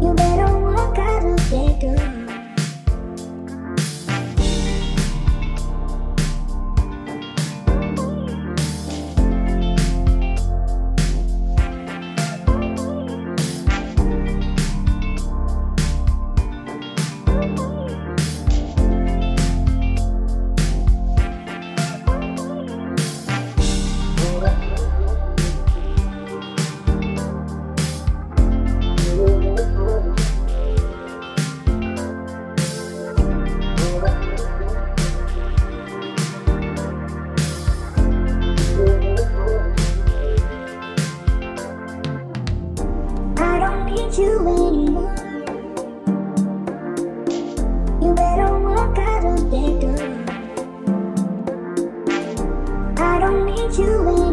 You better doing?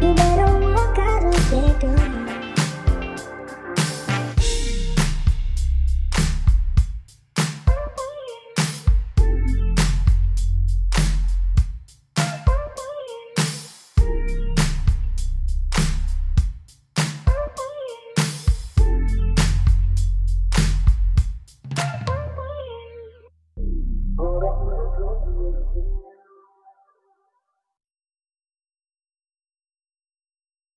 You better walk out of here, door.